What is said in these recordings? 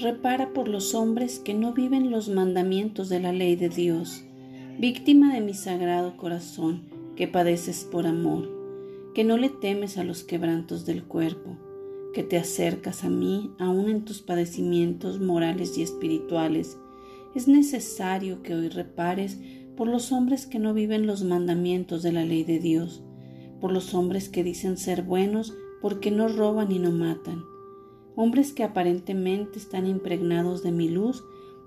repara por los hombres que no viven los mandamientos de la ley de Dios, víctima de mi sagrado corazón, que padeces por amor, que no le temes a los quebrantos del cuerpo, que te acercas a mí aún en tus padecimientos morales y espirituales. Es necesario que hoy repares por los hombres que no viven los mandamientos de la ley de Dios, por los hombres que dicen ser buenos porque no roban y no matan, hombres que aparentemente están impregnados de mi luz,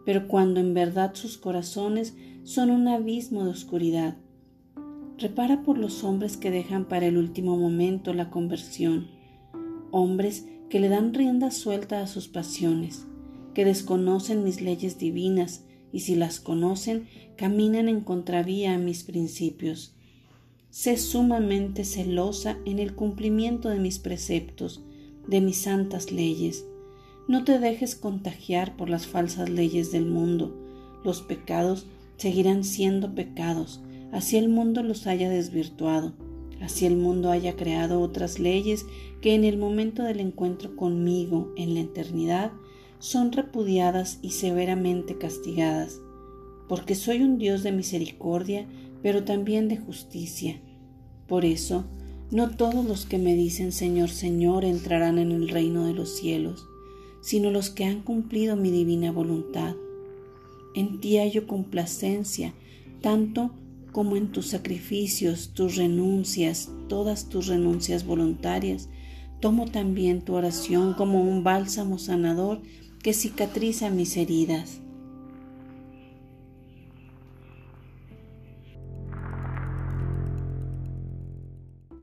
pero cuando en verdad sus corazones son un abismo de oscuridad. Repara por los hombres que dejan para el último momento la conversión, hombres que le dan rienda suelta a sus pasiones, que desconocen mis leyes divinas y si las conocen caminan en contravía a mis principios. Sé sumamente celosa en el cumplimiento de mis preceptos, de mis santas leyes. No te dejes contagiar por las falsas leyes del mundo. Los pecados seguirán siendo pecados, así el mundo los haya desvirtuado, así el mundo haya creado otras leyes que en el momento del encuentro conmigo en la eternidad son repudiadas y severamente castigadas, porque soy un Dios de misericordia, pero también de justicia. Por eso, no todos los que me dicen Señor, Señor entrarán en el reino de los cielos, sino los que han cumplido mi divina voluntad. En ti hallo complacencia, tanto como en tus sacrificios, tus renuncias, todas tus renuncias voluntarias. Tomo también tu oración como un bálsamo sanador que cicatriza mis heridas.